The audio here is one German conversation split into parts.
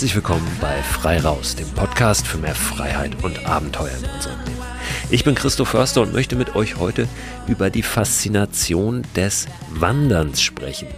Herzlich willkommen bei Frei Raus, dem Podcast für mehr Freiheit und Abenteuer in unserem Leben. Ich bin Christoph Förster und möchte mit euch heute über die Faszination des Wanderns sprechen.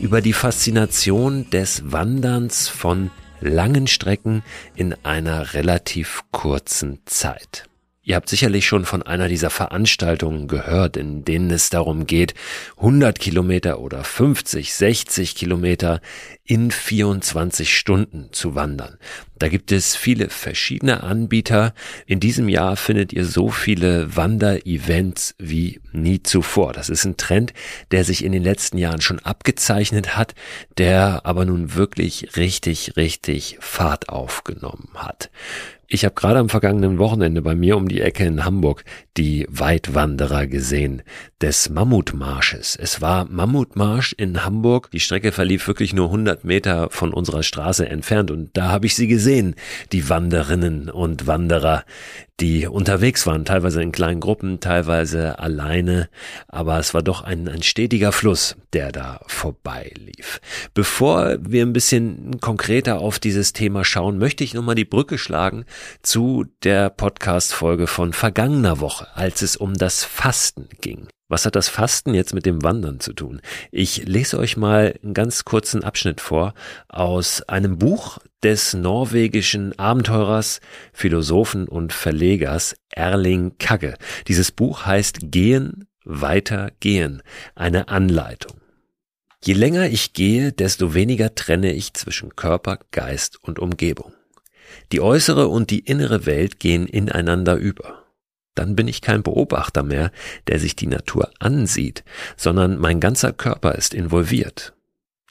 Über die Faszination des Wanderns von langen Strecken in einer relativ kurzen Zeit. Ihr habt sicherlich schon von einer dieser Veranstaltungen gehört, in denen es darum geht, 100 Kilometer oder 50, 60 Kilometer in 24 Stunden zu wandern. Da gibt es viele verschiedene Anbieter. In diesem Jahr findet ihr so viele Wanderevents wie nie zuvor. Das ist ein Trend, der sich in den letzten Jahren schon abgezeichnet hat, der aber nun wirklich richtig, richtig Fahrt aufgenommen hat. Ich habe gerade am vergangenen Wochenende bei mir um die Ecke in Hamburg die Weitwanderer gesehen des Mammutmarsches. Es war Mammutmarsch in Hamburg. Die Strecke verlief wirklich nur 100 Meter von unserer Straße entfernt und da habe ich sie gesehen, die Wanderinnen und Wanderer, die unterwegs waren, teilweise in kleinen Gruppen, teilweise alleine, aber es war doch ein, ein stetiger Fluss, der da vorbeilief. Bevor wir ein bisschen konkreter auf dieses Thema schauen, möchte ich nochmal die Brücke schlagen zu der Podcast-Folge von vergangener Woche, als es um das Fasten ging. Was hat das Fasten jetzt mit dem Wandern zu tun? Ich lese euch mal einen ganz kurzen Abschnitt vor aus einem Buch des norwegischen Abenteurers, Philosophen und Verlegers Erling Kagge. Dieses Buch heißt Gehen, weiter gehen, eine Anleitung. Je länger ich gehe, desto weniger trenne ich zwischen Körper, Geist und Umgebung. Die äußere und die innere Welt gehen ineinander über dann bin ich kein Beobachter mehr, der sich die Natur ansieht, sondern mein ganzer Körper ist involviert.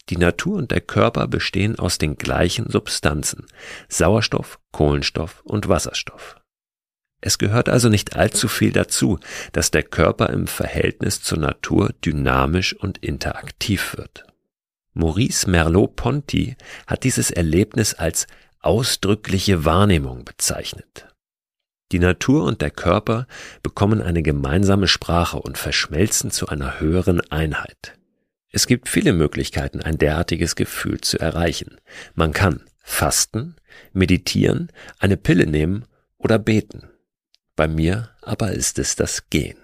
Die Natur und der Körper bestehen aus den gleichen Substanzen Sauerstoff, Kohlenstoff und Wasserstoff. Es gehört also nicht allzu viel dazu, dass der Körper im Verhältnis zur Natur dynamisch und interaktiv wird. Maurice Merleau-Ponty hat dieses Erlebnis als ausdrückliche Wahrnehmung bezeichnet. Die Natur und der Körper bekommen eine gemeinsame Sprache und verschmelzen zu einer höheren Einheit. Es gibt viele Möglichkeiten, ein derartiges Gefühl zu erreichen. Man kann fasten, meditieren, eine Pille nehmen oder beten. Bei mir aber ist es das Gehen.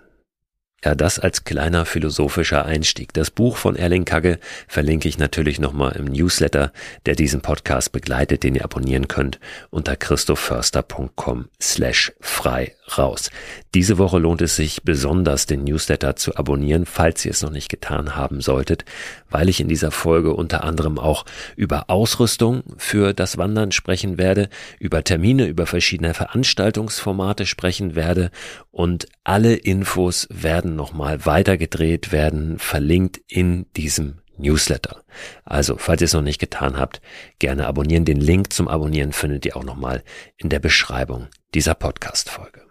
Ja, das als kleiner philosophischer Einstieg. Das Buch von Erling Kagge verlinke ich natürlich nochmal im Newsletter, der diesen Podcast begleitet, den ihr abonnieren könnt unter christophörster.com slash frei raus. Diese Woche lohnt es sich besonders, den Newsletter zu abonnieren, falls ihr es noch nicht getan haben solltet, weil ich in dieser Folge unter anderem auch über Ausrüstung für das Wandern sprechen werde, über Termine, über verschiedene Veranstaltungsformate sprechen werde und alle Infos werden nochmal weitergedreht, werden verlinkt in diesem Newsletter. Also, falls ihr es noch nicht getan habt, gerne abonnieren. Den Link zum Abonnieren findet ihr auch nochmal in der Beschreibung dieser Podcast-Folge.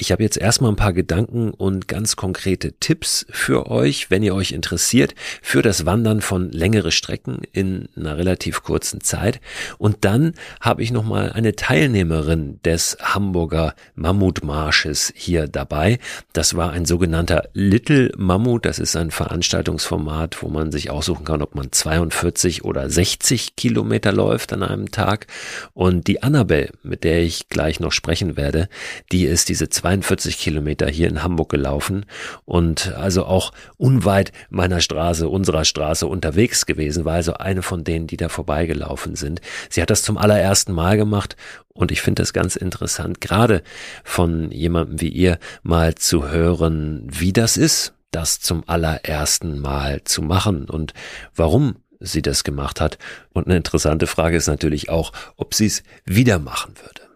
Ich habe jetzt erstmal ein paar Gedanken und ganz konkrete Tipps für euch, wenn ihr euch interessiert, für das Wandern von längere Strecken in einer relativ kurzen Zeit. Und dann habe ich nochmal eine Teilnehmerin des Hamburger Mammutmarsches hier dabei. Das war ein sogenannter Little Mammut. Das ist ein Veranstaltungsformat, wo man sich aussuchen kann, ob man 42 oder 60 Kilometer läuft an einem Tag. Und die Annabelle, mit der ich gleich noch sprechen werde, die ist diese 42 Kilometer hier in Hamburg gelaufen und also auch unweit meiner Straße, unserer Straße unterwegs gewesen, war also eine von denen, die da vorbeigelaufen sind. Sie hat das zum allerersten Mal gemacht und ich finde das ganz interessant, gerade von jemandem wie ihr mal zu hören, wie das ist, das zum allerersten Mal zu machen und warum sie das gemacht hat. Und eine interessante Frage ist natürlich auch, ob sie es wieder machen würde.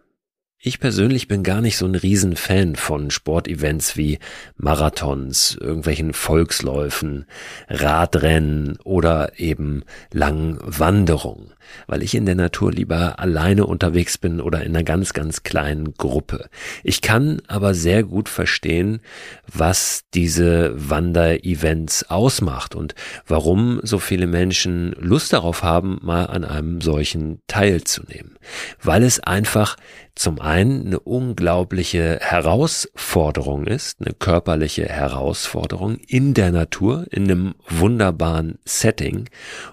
Ich persönlich bin gar nicht so ein Riesenfan von Sportevents wie Marathons, irgendwelchen Volksläufen, Radrennen oder eben langen Wanderungen weil ich in der Natur lieber alleine unterwegs bin oder in einer ganz, ganz kleinen Gruppe. Ich kann aber sehr gut verstehen, was diese Wanderevents ausmacht und warum so viele Menschen Lust darauf haben, mal an einem solchen teilzunehmen. Weil es einfach zum einen eine unglaubliche Herausforderung ist, eine körperliche Herausforderung in der Natur, in einem wunderbaren Setting.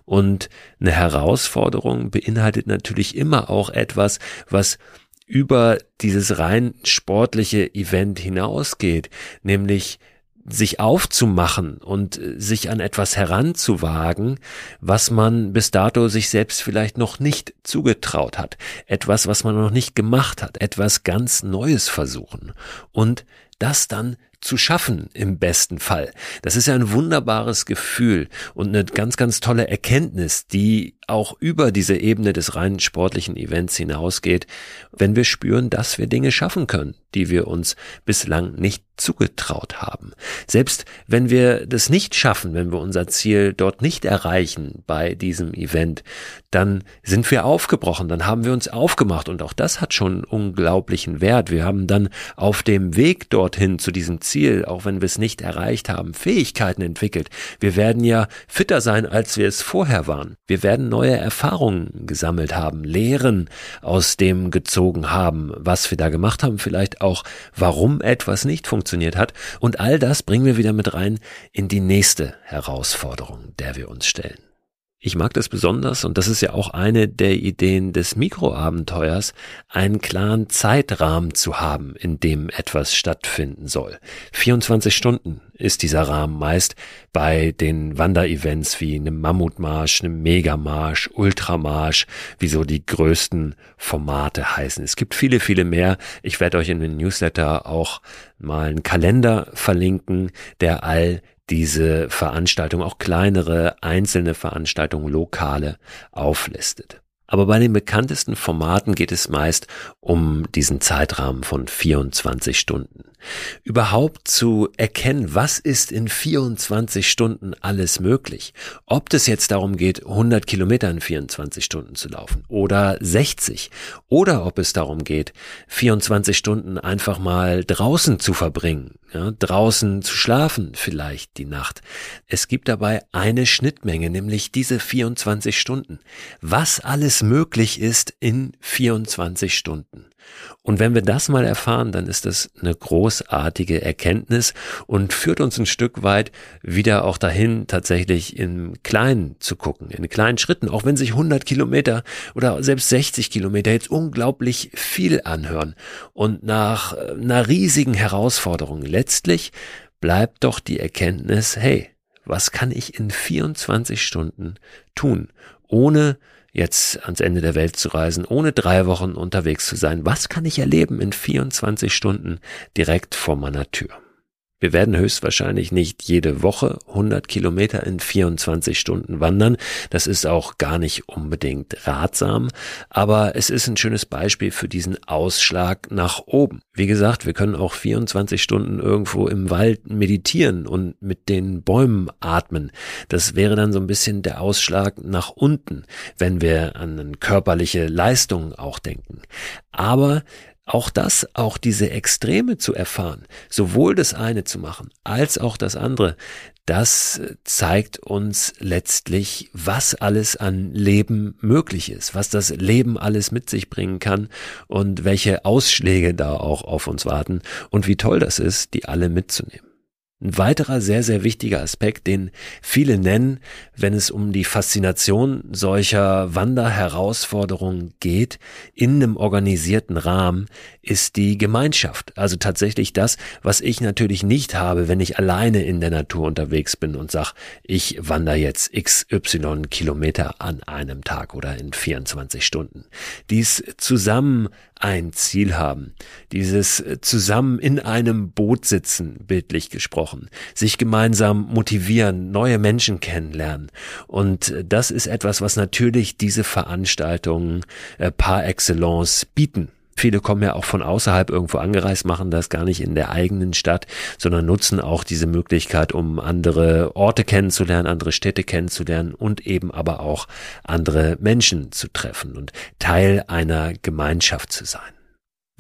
Und eine Herausforderung beinhaltet natürlich immer auch etwas, was über dieses rein sportliche Event hinausgeht, nämlich sich aufzumachen und sich an etwas heranzuwagen, was man bis dato sich selbst vielleicht noch nicht zugetraut hat, etwas, was man noch nicht gemacht hat, etwas ganz Neues versuchen. Und das dann zu schaffen im besten Fall. Das ist ja ein wunderbares Gefühl und eine ganz, ganz tolle Erkenntnis, die auch über diese Ebene des rein sportlichen Events hinausgeht, wenn wir spüren, dass wir Dinge schaffen können, die wir uns bislang nicht zugetraut haben. Selbst wenn wir das nicht schaffen, wenn wir unser Ziel dort nicht erreichen bei diesem Event, dann sind wir aufgebrochen, dann haben wir uns aufgemacht und auch das hat schon unglaublichen Wert. Wir haben dann auf dem Weg dorthin zu diesem auch wenn wir es nicht erreicht haben, Fähigkeiten entwickelt. Wir werden ja fitter sein, als wir es vorher waren. Wir werden neue Erfahrungen gesammelt haben, Lehren aus dem gezogen haben, was wir da gemacht haben, vielleicht auch, warum etwas nicht funktioniert hat. Und all das bringen wir wieder mit rein in die nächste Herausforderung, der wir uns stellen. Ich mag das besonders, und das ist ja auch eine der Ideen des Mikroabenteuers, einen klaren Zeitrahmen zu haben, in dem etwas stattfinden soll. 24 Stunden ist dieser Rahmen meist bei den Wanderevents wie einem Mammutmarsch, einem Megamarsch, Ultramarsch, wie so die größten Formate heißen. Es gibt viele, viele mehr. Ich werde euch in den Newsletter auch mal einen Kalender verlinken, der all diese Veranstaltung, auch kleinere einzelne Veranstaltungen, lokale auflistet. Aber bei den bekanntesten Formaten geht es meist um diesen Zeitrahmen von 24 Stunden. Überhaupt zu erkennen, was ist in 24 Stunden alles möglich. Ob das jetzt darum geht, 100 Kilometer in 24 Stunden zu laufen oder 60 oder ob es darum geht, 24 Stunden einfach mal draußen zu verbringen, ja, draußen zu schlafen vielleicht die Nacht. Es gibt dabei eine Schnittmenge, nämlich diese 24 Stunden. Was alles möglich ist in 24 Stunden. Und wenn wir das mal erfahren, dann ist das eine großartige Erkenntnis und führt uns ein Stück weit wieder auch dahin, tatsächlich im Kleinen zu gucken, in kleinen Schritten, auch wenn sich 100 Kilometer oder selbst 60 Kilometer jetzt unglaublich viel anhören und nach einer riesigen Herausforderung. Letztlich bleibt doch die Erkenntnis, hey, was kann ich in 24 Stunden tun, ohne jetzt ans Ende der Welt zu reisen, ohne drei Wochen unterwegs zu sein? Was kann ich erleben in 24 Stunden direkt vor meiner Tür? Wir werden höchstwahrscheinlich nicht jede Woche 100 Kilometer in 24 Stunden wandern. Das ist auch gar nicht unbedingt ratsam, aber es ist ein schönes Beispiel für diesen Ausschlag nach oben. Wie gesagt, wir können auch 24 Stunden irgendwo im Wald meditieren und mit den Bäumen atmen. Das wäre dann so ein bisschen der Ausschlag nach unten, wenn wir an körperliche Leistungen auch denken. Aber auch das, auch diese Extreme zu erfahren, sowohl das eine zu machen als auch das andere, das zeigt uns letztlich, was alles an Leben möglich ist, was das Leben alles mit sich bringen kann und welche Ausschläge da auch auf uns warten und wie toll das ist, die alle mitzunehmen. Ein weiterer sehr, sehr wichtiger Aspekt, den viele nennen, wenn es um die Faszination solcher Wanderherausforderungen geht, in einem organisierten Rahmen, ist die Gemeinschaft. Also tatsächlich das, was ich natürlich nicht habe, wenn ich alleine in der Natur unterwegs bin und sag, ich wandere jetzt XY Kilometer an einem Tag oder in 24 Stunden. Dies zusammen ein Ziel haben, dieses zusammen in einem Boot sitzen, bildlich gesprochen, sich gemeinsam motivieren, neue Menschen kennenlernen. Und das ist etwas, was natürlich diese Veranstaltungen äh, par excellence bieten. Viele kommen ja auch von außerhalb irgendwo angereist, machen das gar nicht in der eigenen Stadt, sondern nutzen auch diese Möglichkeit, um andere Orte kennenzulernen, andere Städte kennenzulernen und eben aber auch andere Menschen zu treffen und Teil einer Gemeinschaft zu sein.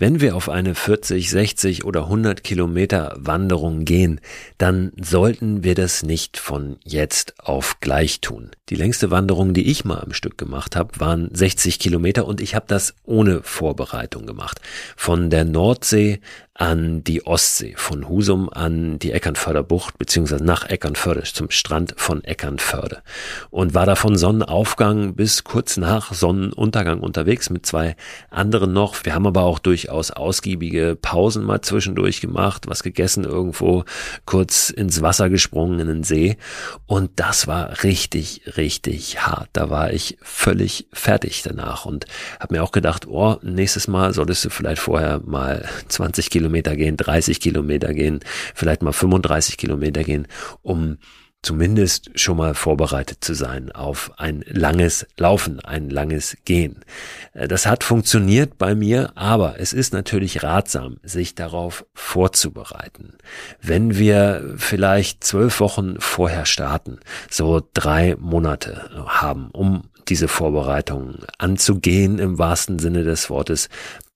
Wenn wir auf eine 40, 60 oder 100 Kilometer Wanderung gehen, dann sollten wir das nicht von jetzt auf gleich tun. Die längste Wanderung, die ich mal am Stück gemacht habe, waren 60 Kilometer und ich habe das ohne Vorbereitung gemacht. Von der Nordsee an die Ostsee, von Husum an die Eckernförder Bucht, beziehungsweise nach Eckernförde, zum Strand von Eckernförde. Und war da von Sonnenaufgang bis kurz nach Sonnenuntergang unterwegs mit zwei anderen noch. Wir haben aber auch durchaus ausgiebige Pausen mal zwischendurch gemacht, was gegessen irgendwo, kurz ins Wasser gesprungen in den See. Und das war richtig, richtig hart. Da war ich völlig fertig danach und habe mir auch gedacht, oh, nächstes Mal solltest du vielleicht vorher mal 20 Kilometer Kilometer gehen, 30 Kilometer gehen, vielleicht mal 35 Kilometer gehen, um zumindest schon mal vorbereitet zu sein auf ein langes Laufen, ein langes Gehen. Äh, das hat funktioniert bei mir, aber es ist natürlich ratsam, sich darauf vorzubereiten. Wenn wir vielleicht zwölf Wochen vorher starten, so drei Monate haben, um diese Vorbereitung anzugehen im wahrsten Sinne des Wortes,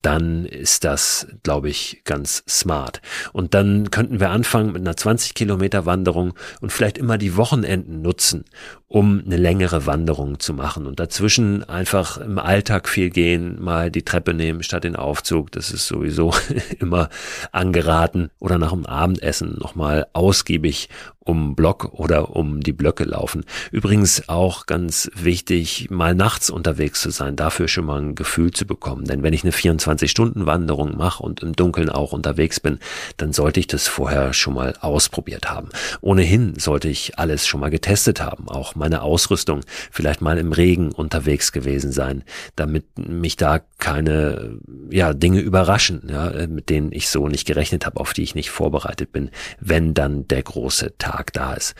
dann ist das, glaube ich, ganz smart. Und dann könnten wir anfangen mit einer 20 Kilometer Wanderung und vielleicht immer die Wochenenden nutzen, um eine längere Wanderung zu machen und dazwischen einfach im Alltag viel gehen, mal die Treppe nehmen statt den Aufzug. Das ist sowieso immer angeraten oder nach dem Abendessen nochmal ausgiebig um Block oder um die Blöcke laufen. Übrigens auch ganz wichtig, mal nachts unterwegs zu sein, dafür schon mal ein Gefühl zu bekommen. Denn wenn ich eine 24-Stunden-Wanderung mache und im Dunkeln auch unterwegs bin, dann sollte ich das vorher schon mal ausprobiert haben. Ohnehin sollte ich alles schon mal getestet haben, auch meine Ausrüstung, vielleicht mal im Regen unterwegs gewesen sein, damit mich da keine ja, Dinge überraschen, ja, mit denen ich so nicht gerechnet habe, auf die ich nicht vorbereitet bin, wenn dann der große Tag da ist.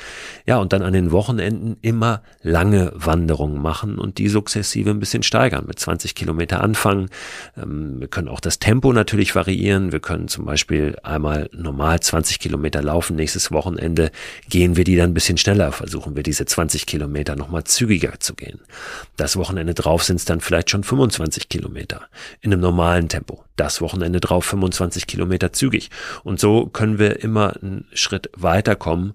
Ja, und dann an den Wochenenden immer lange Wanderungen machen und die sukzessive ein bisschen steigern, mit 20 Kilometer anfangen. Ähm, wir können auch das Tempo natürlich variieren. Wir können zum Beispiel einmal normal 20 Kilometer laufen. Nächstes Wochenende gehen wir die dann ein bisschen schneller, versuchen wir diese 20 Kilometer nochmal zügiger zu gehen. Das Wochenende drauf sind es dann vielleicht schon 25 Kilometer in einem normalen Tempo. Das Wochenende drauf 25 Kilometer zügig. Und so können wir immer einen Schritt weiterkommen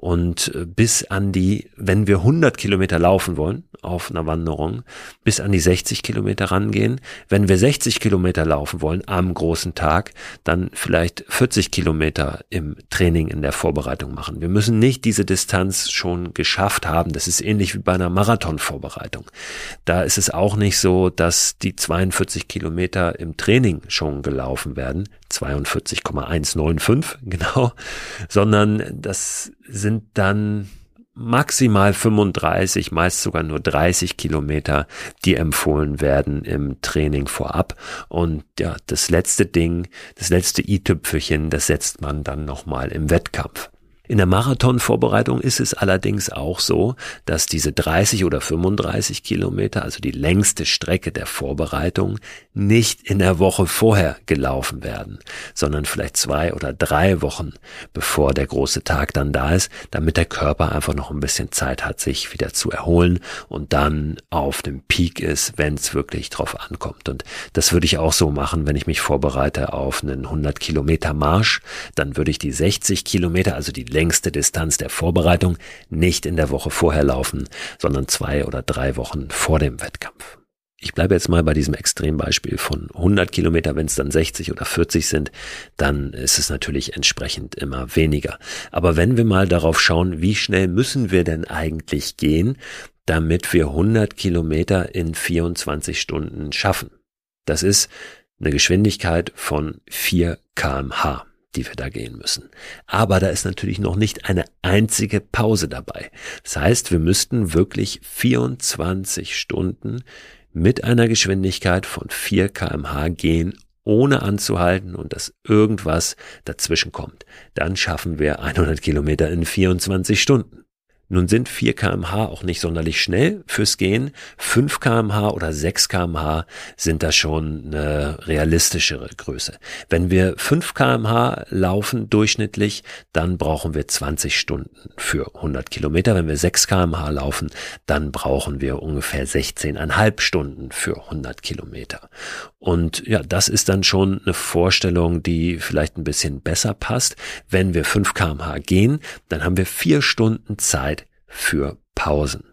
und äh, bis an die, wenn wir 100 Kilometer laufen wollen auf einer Wanderung, bis an die 60 Kilometer rangehen. Wenn wir 60 Kilometer laufen wollen am großen Tag, dann vielleicht 40 Kilometer im Training in der Vorbereitung machen. Wir müssen nicht diese Distanz schon geschafft haben. Das ist ähnlich wie bei einer Marathonvorbereitung. Da ist es auch nicht so, dass die 42 Kilometer im Training schon gelaufen werden. 42,195 genau, sondern das sind dann maximal 35, meist sogar nur 30 Kilometer, die empfohlen werden im Training vorab. Und ja, das letzte Ding, das letzte i-Tüpfelchen, das setzt man dann nochmal im Wettkampf. In der Marathonvorbereitung ist es allerdings auch so, dass diese 30 oder 35 Kilometer, also die längste Strecke der Vorbereitung, nicht in der Woche vorher gelaufen werden, sondern vielleicht zwei oder drei Wochen bevor der große Tag dann da ist, damit der Körper einfach noch ein bisschen Zeit hat, sich wieder zu erholen und dann auf dem Peak ist, wenn es wirklich drauf ankommt. Und das würde ich auch so machen, wenn ich mich vorbereite auf einen 100 Kilometer Marsch, dann würde ich die 60 Kilometer, also die längste Distanz der Vorbereitung nicht in der Woche vorher laufen, sondern zwei oder drei Wochen vor dem Wettkampf. Ich bleibe jetzt mal bei diesem Extrembeispiel von 100 Kilometer, wenn es dann 60 oder 40 sind, dann ist es natürlich entsprechend immer weniger. Aber wenn wir mal darauf schauen, wie schnell müssen wir denn eigentlich gehen, damit wir 100 Kilometer in 24 Stunden schaffen? Das ist eine Geschwindigkeit von 4 kmh die wir da gehen müssen. Aber da ist natürlich noch nicht eine einzige Pause dabei. Das heißt, wir müssten wirklich 24 Stunden mit einer Geschwindigkeit von 4 kmh gehen, ohne anzuhalten und dass irgendwas dazwischen kommt. Dann schaffen wir 100 Kilometer in 24 Stunden. Nun sind 4 kmh auch nicht sonderlich schnell fürs Gehen. 5 kmh oder 6 kmh sind da schon eine realistischere Größe. Wenn wir 5 kmh laufen durchschnittlich, dann brauchen wir 20 Stunden für 100 Kilometer. Wenn wir 6 kmh laufen, dann brauchen wir ungefähr 16,5 Stunden für 100 Kilometer. Und ja, das ist dann schon eine Vorstellung, die vielleicht ein bisschen besser passt. Wenn wir 5 kmh gehen, dann haben wir 4 Stunden Zeit für Pausen.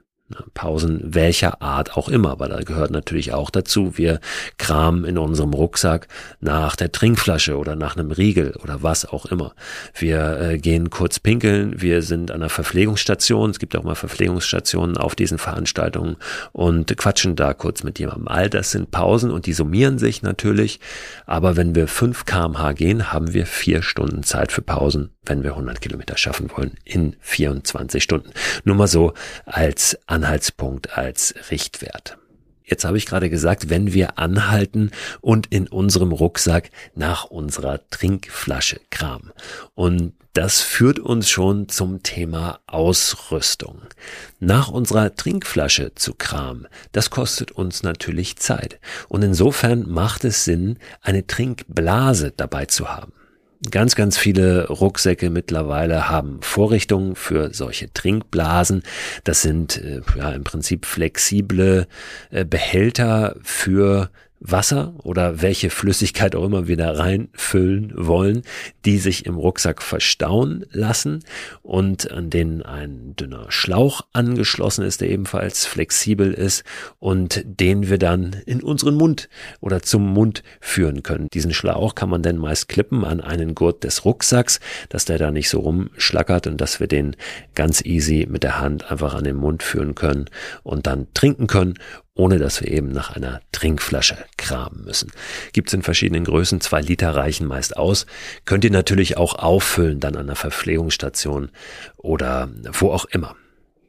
Pausen welcher Art auch immer, weil da gehört natürlich auch dazu, wir kramen in unserem Rucksack nach der Trinkflasche oder nach einem Riegel oder was auch immer. Wir äh, gehen kurz pinkeln, wir sind an einer Verpflegungsstation, es gibt auch mal Verpflegungsstationen auf diesen Veranstaltungen und quatschen da kurz mit jemandem. All das sind Pausen und die summieren sich natürlich, aber wenn wir 5 kmh gehen, haben wir vier Stunden Zeit für Pausen, wenn wir 100 Kilometer schaffen wollen in 24 Stunden. Nur mal so als Anhaltspunkt, als Richtwert. Jetzt habe ich gerade gesagt, wenn wir anhalten und in unserem Rucksack nach unserer Trinkflasche kramen. Und das führt uns schon zum Thema Ausrüstung. Nach unserer Trinkflasche zu kramen, das kostet uns natürlich Zeit. Und insofern macht es Sinn, eine Trinkblase dabei zu haben. Ganz, ganz viele Rucksäcke mittlerweile haben Vorrichtungen für solche Trinkblasen. Das sind äh, ja im Prinzip flexible äh, Behälter für Wasser oder welche Flüssigkeit auch immer wir da reinfüllen wollen, die sich im Rucksack verstauen lassen und an denen ein dünner Schlauch angeschlossen ist, der ebenfalls flexibel ist und den wir dann in unseren Mund oder zum Mund führen können. Diesen Schlauch kann man dann meist klippen an einen Gurt des Rucksacks, dass der da nicht so rumschlackert und dass wir den ganz easy mit der Hand einfach an den Mund führen können und dann trinken können ohne dass wir eben nach einer Trinkflasche kramen müssen. Gibt's in verschiedenen Größen, zwei Liter reichen meist aus. Könnt ihr natürlich auch auffüllen dann an der Verpflegungsstation oder wo auch immer.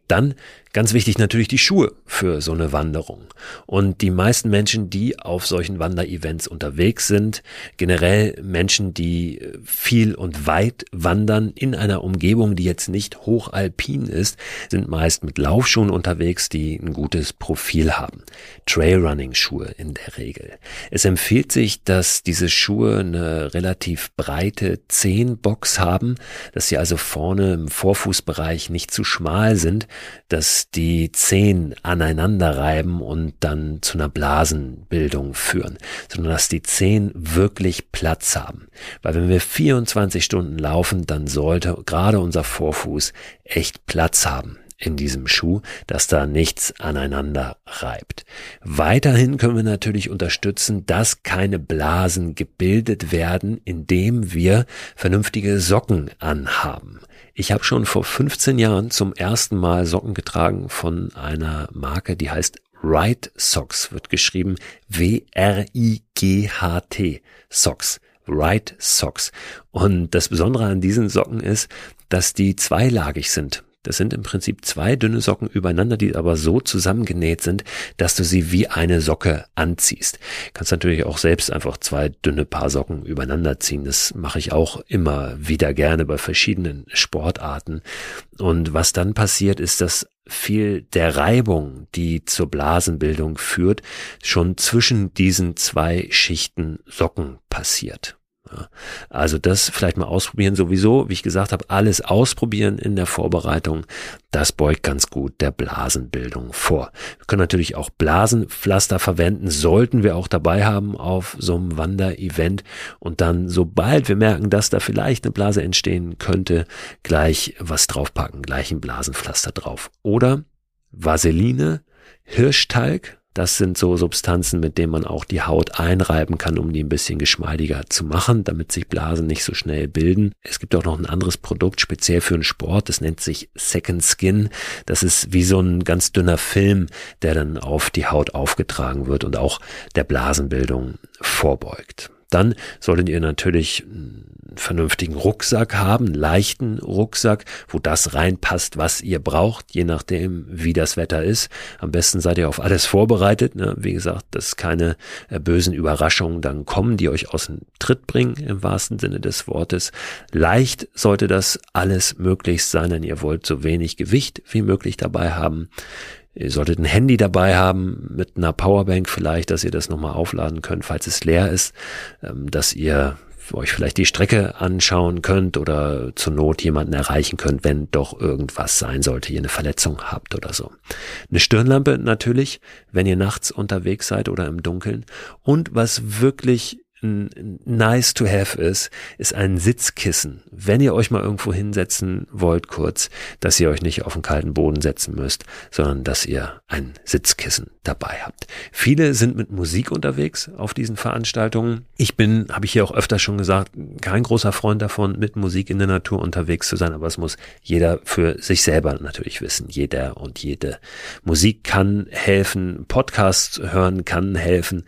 Dann Ganz wichtig natürlich die Schuhe für so eine Wanderung. Und die meisten Menschen, die auf solchen Wanderevents unterwegs sind, generell Menschen, die viel und weit wandern in einer Umgebung, die jetzt nicht hochalpin ist, sind meist mit Laufschuhen unterwegs, die ein gutes Profil haben. Trailrunning-Schuhe in der Regel. Es empfiehlt sich, dass diese Schuhe eine relativ breite Zehenbox haben, dass sie also vorne im Vorfußbereich nicht zu schmal sind, dass die Zehen aneinander reiben und dann zu einer Blasenbildung führen, sondern dass die Zehen wirklich Platz haben. Weil wenn wir 24 Stunden laufen, dann sollte gerade unser Vorfuß echt Platz haben in diesem Schuh, dass da nichts aneinander reibt. Weiterhin können wir natürlich unterstützen, dass keine Blasen gebildet werden, indem wir vernünftige Socken anhaben. Ich habe schon vor 15 Jahren zum ersten Mal Socken getragen von einer Marke, die heißt Right Socks, wird geschrieben W-R-I-G-H-T Socks. Right Socks. Und das Besondere an diesen Socken ist, dass die zweilagig sind. Das sind im Prinzip zwei dünne Socken übereinander, die aber so zusammengenäht sind, dass du sie wie eine Socke anziehst. Kannst natürlich auch selbst einfach zwei dünne Paar Socken übereinander ziehen. Das mache ich auch immer wieder gerne bei verschiedenen Sportarten. Und was dann passiert, ist, dass viel der Reibung, die zur Blasenbildung führt, schon zwischen diesen zwei Schichten Socken passiert. Also das vielleicht mal ausprobieren sowieso, wie ich gesagt habe, alles ausprobieren in der Vorbereitung. Das beugt ganz gut der Blasenbildung vor. Wir können natürlich auch Blasenpflaster verwenden, sollten wir auch dabei haben auf so einem Wanderevent und dann, sobald wir merken, dass da vielleicht eine Blase entstehen könnte, gleich was draufpacken, gleich ein Blasenpflaster drauf. Oder Vaseline, Hirschtalg, das sind so Substanzen, mit denen man auch die Haut einreiben kann, um die ein bisschen geschmeidiger zu machen, damit sich Blasen nicht so schnell bilden. Es gibt auch noch ein anderes Produkt speziell für den Sport, das nennt sich Second Skin. Das ist wie so ein ganz dünner Film, der dann auf die Haut aufgetragen wird und auch der Blasenbildung vorbeugt. Dann solltet ihr natürlich einen vernünftigen Rucksack haben, einen leichten Rucksack, wo das reinpasst, was ihr braucht, je nachdem, wie das Wetter ist. Am besten seid ihr auf alles vorbereitet. Ne? Wie gesagt, dass keine äh, bösen Überraschungen dann kommen, die euch aus dem Tritt bringen, im wahrsten Sinne des Wortes. Leicht sollte das alles möglichst sein, denn ihr wollt so wenig Gewicht wie möglich dabei haben. Ihr solltet ein Handy dabei haben mit einer Powerbank vielleicht, dass ihr das nochmal aufladen könnt, falls es leer ist, ähm, dass ihr euch vielleicht die Strecke anschauen könnt oder zur Not jemanden erreichen könnt, wenn doch irgendwas sein sollte, ihr eine Verletzung habt oder so. Eine Stirnlampe natürlich, wenn ihr nachts unterwegs seid oder im Dunkeln. Und was wirklich nice to have ist, ist ein Sitzkissen. Wenn ihr euch mal irgendwo hinsetzen wollt, kurz, dass ihr euch nicht auf den kalten Boden setzen müsst, sondern dass ihr ein Sitzkissen dabei habt. Viele sind mit Musik unterwegs auf diesen Veranstaltungen. Ich bin, habe ich hier auch öfter schon gesagt, kein großer Freund davon, mit Musik in der Natur unterwegs zu sein, aber es muss jeder für sich selber natürlich wissen. Jeder und jede. Musik kann helfen, Podcasts hören kann helfen,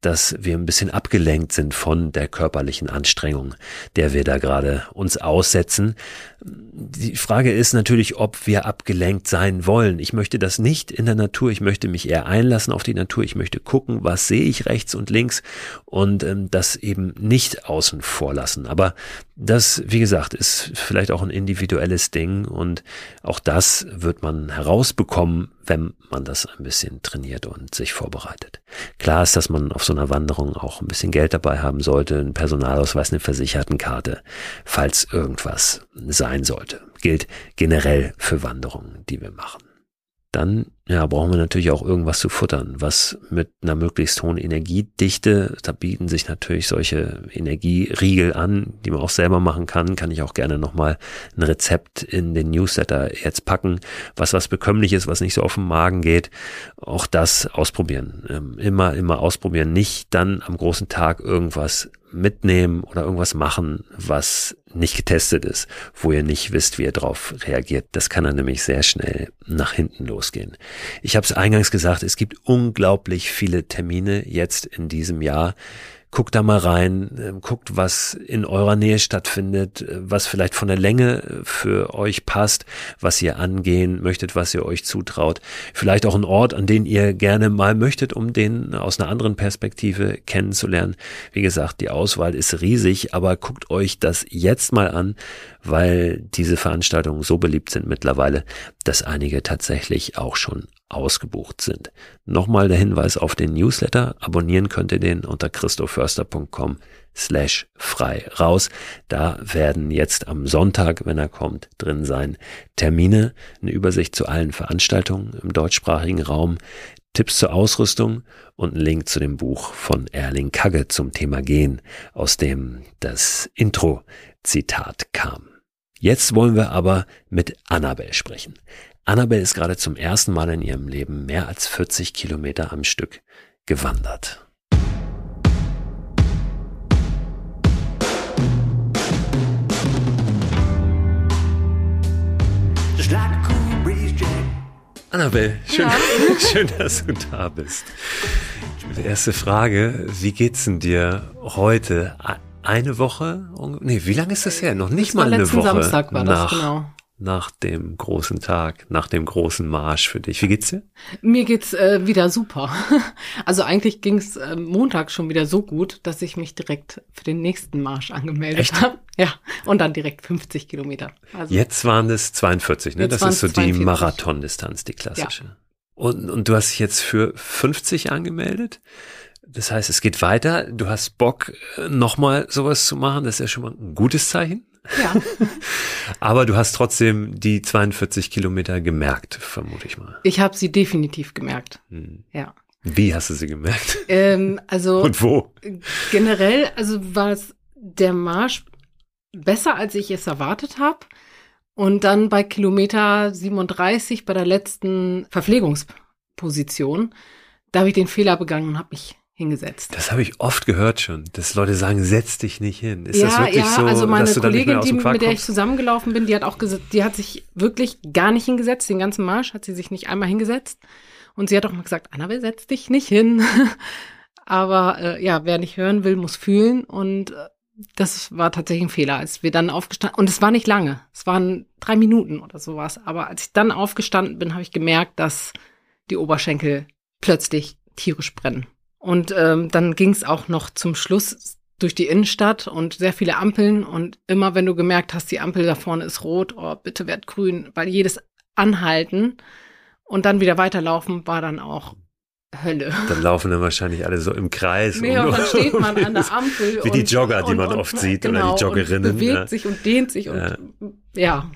dass wir ein bisschen abgelenkt sind von der körperlichen Anstrengung, der wir da gerade uns aussetzen. Die Frage ist natürlich, ob wir abgelenkt sein wollen. Ich möchte das nicht in der Natur. Ich möchte mich eher einlassen auf die Natur. Ich möchte gucken, was sehe ich rechts und links und ähm, das eben nicht außen vor lassen. Aber das, wie gesagt, ist vielleicht auch ein individuelles Ding und auch das wird man herausbekommen, wenn man das ein bisschen trainiert und sich vorbereitet. Klar ist, dass man auf so einer Wanderung auch ein bisschen Geld dabei haben sollte, einen Personalausweis, eine Versichertenkarte, falls irgendwas sein sollte. Gilt generell für Wanderungen, die wir machen. Dann ja, brauchen wir natürlich auch irgendwas zu futtern, was mit einer möglichst hohen Energiedichte, da bieten sich natürlich solche Energieriegel an, die man auch selber machen kann, kann ich auch gerne nochmal ein Rezept in den Newsletter jetzt packen, was was bekömmliches, was nicht so auf den Magen geht, auch das ausprobieren, ähm, immer, immer ausprobieren, nicht dann am großen Tag irgendwas mitnehmen oder irgendwas machen, was nicht getestet ist, wo ihr nicht wisst, wie ihr drauf reagiert. Das kann dann nämlich sehr schnell nach hinten losgehen. Ich habe es eingangs gesagt, es gibt unglaublich viele Termine jetzt in diesem Jahr, guckt da mal rein, ähm, guckt, was in eurer Nähe stattfindet, äh, was vielleicht von der Länge äh, für euch passt, was ihr angehen möchtet, was ihr euch zutraut. Vielleicht auch ein Ort, an den ihr gerne mal möchtet, um den aus einer anderen Perspektive kennenzulernen. Wie gesagt, die Auswahl ist riesig, aber guckt euch das jetzt mal an, weil diese Veranstaltungen so beliebt sind mittlerweile, dass einige tatsächlich auch schon ausgebucht sind. Nochmal der Hinweis auf den Newsletter. Abonnieren könnt ihr den unter christoförster.com slash frei raus. Da werden jetzt am Sonntag, wenn er kommt, drin sein Termine, eine Übersicht zu allen Veranstaltungen im deutschsprachigen Raum, Tipps zur Ausrüstung und ein Link zu dem Buch von Erling Kagge zum Thema Gehen, aus dem das Intro-Zitat kam. Jetzt wollen wir aber mit Annabel sprechen. Annabel ist gerade zum ersten Mal in ihrem Leben mehr als 40 Kilometer am Stück gewandert. Annabelle, schön, ja. schön, dass du da bist. Die erste Frage, wie geht's denn dir heute? Eine Woche? Nee, wie lange ist das her? Noch nicht das mal eine Woche. Samstag war nach, das, genau nach dem großen Tag, nach dem großen Marsch für dich. Wie geht's dir? Mir geht's äh, wieder super. Also eigentlich ging's äh, Montag schon wieder so gut, dass ich mich direkt für den nächsten Marsch angemeldet habe. Ja, und dann direkt 50 Kilometer. Also Jetzt waren es 42, ne? Das ist so 42. die Marathondistanz, die klassische. Ja. Und, und du hast dich jetzt für 50 angemeldet? Das heißt, es geht weiter. Du hast Bock, äh, nochmal sowas zu machen. Das ist ja schon mal ein gutes Zeichen. Ja. Aber du hast trotzdem die 42 Kilometer gemerkt, vermute ich mal. Ich habe sie definitiv gemerkt. Hm. Ja. Wie hast du sie gemerkt? Ähm, also und wo? Generell, also war es der Marsch besser, als ich es erwartet habe. Und dann bei Kilometer 37 bei der letzten Verpflegungsposition, da habe ich den Fehler begangen und habe mich hingesetzt. Das habe ich oft gehört schon, dass Leute sagen, setz dich nicht hin. Ist ja, das wirklich ja, so, also meine dass du Kollegin, die, mit der ich zusammengelaufen bin, die hat auch gesagt, die hat sich wirklich gar nicht hingesetzt. Den ganzen Marsch hat sie sich nicht einmal hingesetzt. Und sie hat auch mal gesagt, Annabel, setz dich nicht hin. Aber äh, ja, wer nicht hören will, muss fühlen. Und äh, das war tatsächlich ein Fehler, als wir dann aufgestanden und es war nicht lange, es waren drei Minuten oder sowas. Aber als ich dann aufgestanden bin, habe ich gemerkt, dass die Oberschenkel plötzlich tierisch brennen. Und ähm, dann ging es auch noch zum Schluss durch die Innenstadt und sehr viele Ampeln. Und immer wenn du gemerkt hast, die Ampel da vorne ist rot, oh, bitte werd grün, weil jedes Anhalten und dann wieder weiterlaufen war dann auch Hölle. Dann laufen dann wahrscheinlich alle so im Kreis. Nee, und dann steht man an der Ampel. Wie und, die Jogger, die man und, oft sieht, genau, oder die genau, Joggerinnen. Und bewegt ja. sich und dehnt sich und ja, ja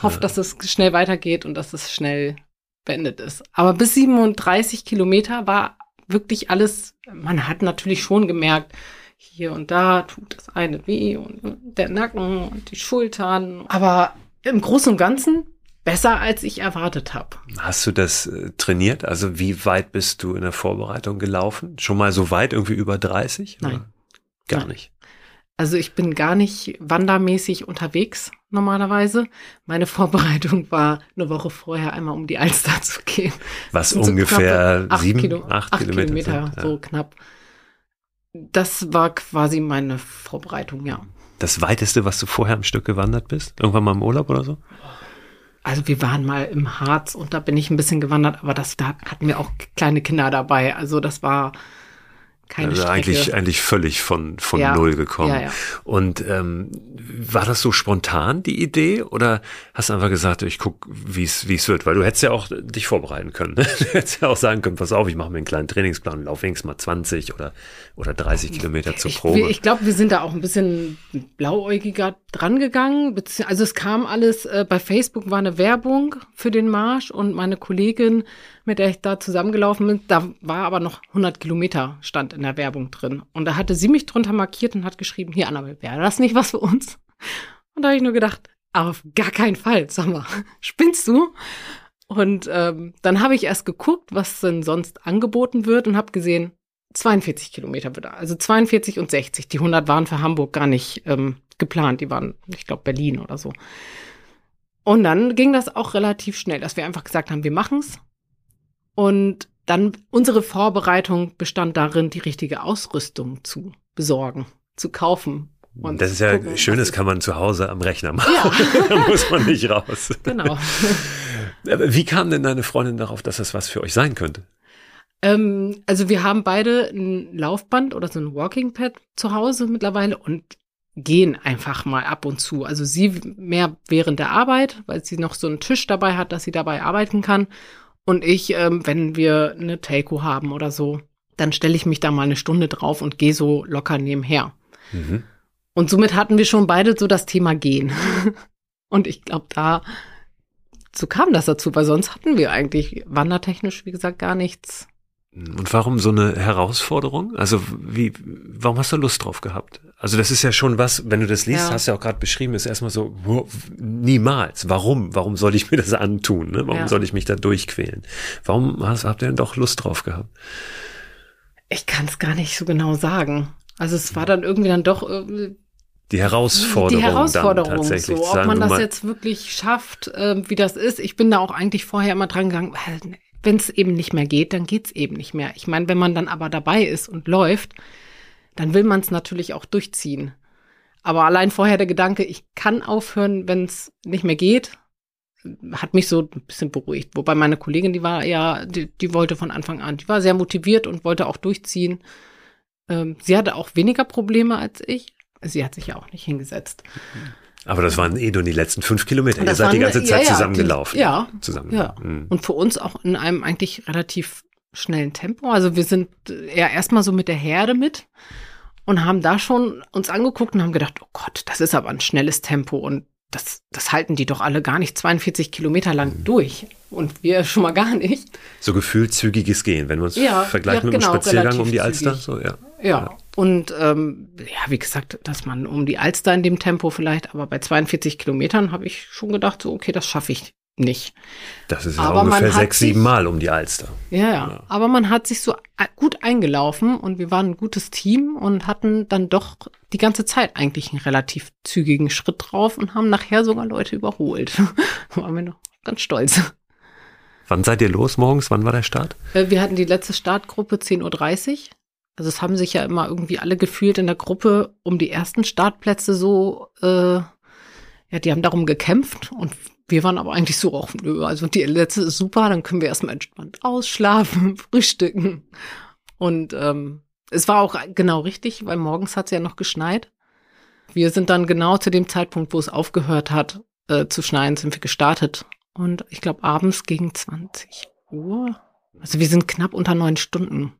hofft, dass es schnell weitergeht und dass es schnell beendet ist. Aber bis 37 Kilometer war wirklich alles, man hat natürlich schon gemerkt, hier und da tut das eine weh und der Nacken und die Schultern. Aber im Großen und Ganzen besser, als ich erwartet habe. Hast du das äh, trainiert? Also wie weit bist du in der Vorbereitung gelaufen? Schon mal so weit, irgendwie über 30? Nein. Gar Nein. nicht. Also ich bin gar nicht wandermäßig unterwegs normalerweise. Meine Vorbereitung war eine Woche vorher einmal um die Alster zu gehen. Was ungefähr acht sieben, Kilo, acht, acht Kilometer, Kilometer sind, so ja. knapp. Das war quasi meine Vorbereitung, ja. Das weiteste, was du vorher am Stück gewandert bist? Irgendwann mal im Urlaub oder so? Also wir waren mal im Harz und da bin ich ein bisschen gewandert, aber das da hatten wir auch kleine Kinder dabei. Also das war keine also Strecke. eigentlich eigentlich völlig von von ja, null gekommen. Ja, ja. Und ähm, war das so spontan die Idee oder hast du einfach gesagt, ich guck, wie es wie es wird, weil du hättest ja auch dich vorbereiten können. Ne? Du hättest ja auch sagen können, pass auf, ich mache mir einen kleinen Trainingsplan und laufe wenigstens mal 20 oder oder 30 Kilometer zur Probe. Ich, ich glaube, wir sind da auch ein bisschen blauäugiger drangegangen. Also es kam alles äh, bei Facebook war eine Werbung für den Marsch und meine Kollegin mit der ich da zusammengelaufen bin, da war aber noch 100 Kilometer stand in der Werbung drin. Und da hatte sie mich drunter markiert und hat geschrieben, hier Annabelle, wäre das nicht was für uns? Und da habe ich nur gedacht, auf gar keinen Fall, sag mal, spinnst du? Und ähm, dann habe ich erst geguckt, was denn sonst angeboten wird und habe gesehen, 42 Kilometer wird also 42 und 60. Die 100 waren für Hamburg gar nicht ähm, geplant, die waren, ich glaube, Berlin oder so. Und dann ging das auch relativ schnell, dass wir einfach gesagt haben, wir machen's. Und dann unsere Vorbereitung bestand darin, die richtige Ausrüstung zu besorgen, zu kaufen. Und das ist ja gucken, schön, das kann man zu Hause am Rechner machen. Ja. da muss man nicht raus. Genau. Wie kam denn deine Freundin darauf, dass das was für euch sein könnte? Ähm, also wir haben beide ein Laufband oder so ein Walking Pad zu Hause mittlerweile und gehen einfach mal ab und zu. Also sie mehr während der Arbeit, weil sie noch so einen Tisch dabei hat, dass sie dabei arbeiten kann. Und ich, ähm, wenn wir eine Telco haben oder so, dann stelle ich mich da mal eine Stunde drauf und gehe so locker nebenher. Mhm. Und somit hatten wir schon beide so das Thema Gehen. und ich glaube, da so kam das dazu, weil sonst hatten wir eigentlich wandertechnisch, wie gesagt, gar nichts. Und warum so eine Herausforderung? Also wie, warum hast du Lust drauf gehabt? Also das ist ja schon was, wenn du das liest, ja. hast du ja auch gerade beschrieben, ist erstmal so, wo, niemals. Warum? Warum soll ich mir das antun? Ne? Warum ja. soll ich mich da durchquälen? Warum hast, habt ihr denn doch Lust drauf gehabt? Ich kann es gar nicht so genau sagen. Also es war dann irgendwie dann doch äh, die Herausforderung. Die Herausforderung, tatsächlich. So, ob man das jetzt wirklich schafft, äh, wie das ist. Ich bin da auch eigentlich vorher immer dran gegangen, wenn es eben nicht mehr geht, dann geht's eben nicht mehr. Ich meine, wenn man dann aber dabei ist und läuft, dann will man es natürlich auch durchziehen. Aber allein vorher der Gedanke, ich kann aufhören, wenn es nicht mehr geht, hat mich so ein bisschen beruhigt. Wobei meine Kollegin, die war ja, die, die wollte von Anfang an, die war sehr motiviert und wollte auch durchziehen. Ähm, sie hatte auch weniger Probleme als ich. Sie hat sich ja auch nicht hingesetzt. Mhm. Aber das waren eh nur die letzten fünf Kilometer. Ihr seid die ganze Zeit ja, ja, zusammengelaufen. ja. Zusammen. Ja. Mhm. Und für uns auch in einem eigentlich relativ schnellen Tempo. Also wir sind eher erstmal so mit der Herde mit und haben da schon uns angeguckt und haben gedacht, oh Gott, das ist aber ein schnelles Tempo und das, das halten die doch alle gar nicht 42 Kilometer lang mhm. durch. Und wir schon mal gar nicht. So gefühlt zügiges Gehen, wenn wir uns ja, vergleichen ja, mit genau, einem Spaziergang um die Alster. So, ja. ja. Und ähm, ja, wie gesagt, dass man um die Alster in dem Tempo vielleicht, aber bei 42 Kilometern habe ich schon gedacht, so, okay, das schaffe ich nicht. Das ist ja aber ungefähr sechs, sieben Mal um die Alster. Ja, ja, ja, aber man hat sich so gut eingelaufen und wir waren ein gutes Team und hatten dann doch die ganze Zeit eigentlich einen relativ zügigen Schritt drauf und haben nachher sogar Leute überholt. waren wir noch ganz stolz. Wann seid ihr los morgens? Wann war der Start? Äh, wir hatten die letzte Startgruppe 10.30 Uhr. Also es haben sich ja immer irgendwie alle gefühlt in der Gruppe um die ersten Startplätze so, äh, ja, die haben darum gekämpft und wir waren aber eigentlich so auch, nö, also die letzte ist super, dann können wir erstmal entspannt ausschlafen, frühstücken. Und ähm, es war auch genau richtig, weil morgens hat es ja noch geschneit. Wir sind dann genau zu dem Zeitpunkt, wo es aufgehört hat äh, zu schneien, sind wir gestartet. Und ich glaube abends gegen 20 Uhr. Also wir sind knapp unter neun Stunden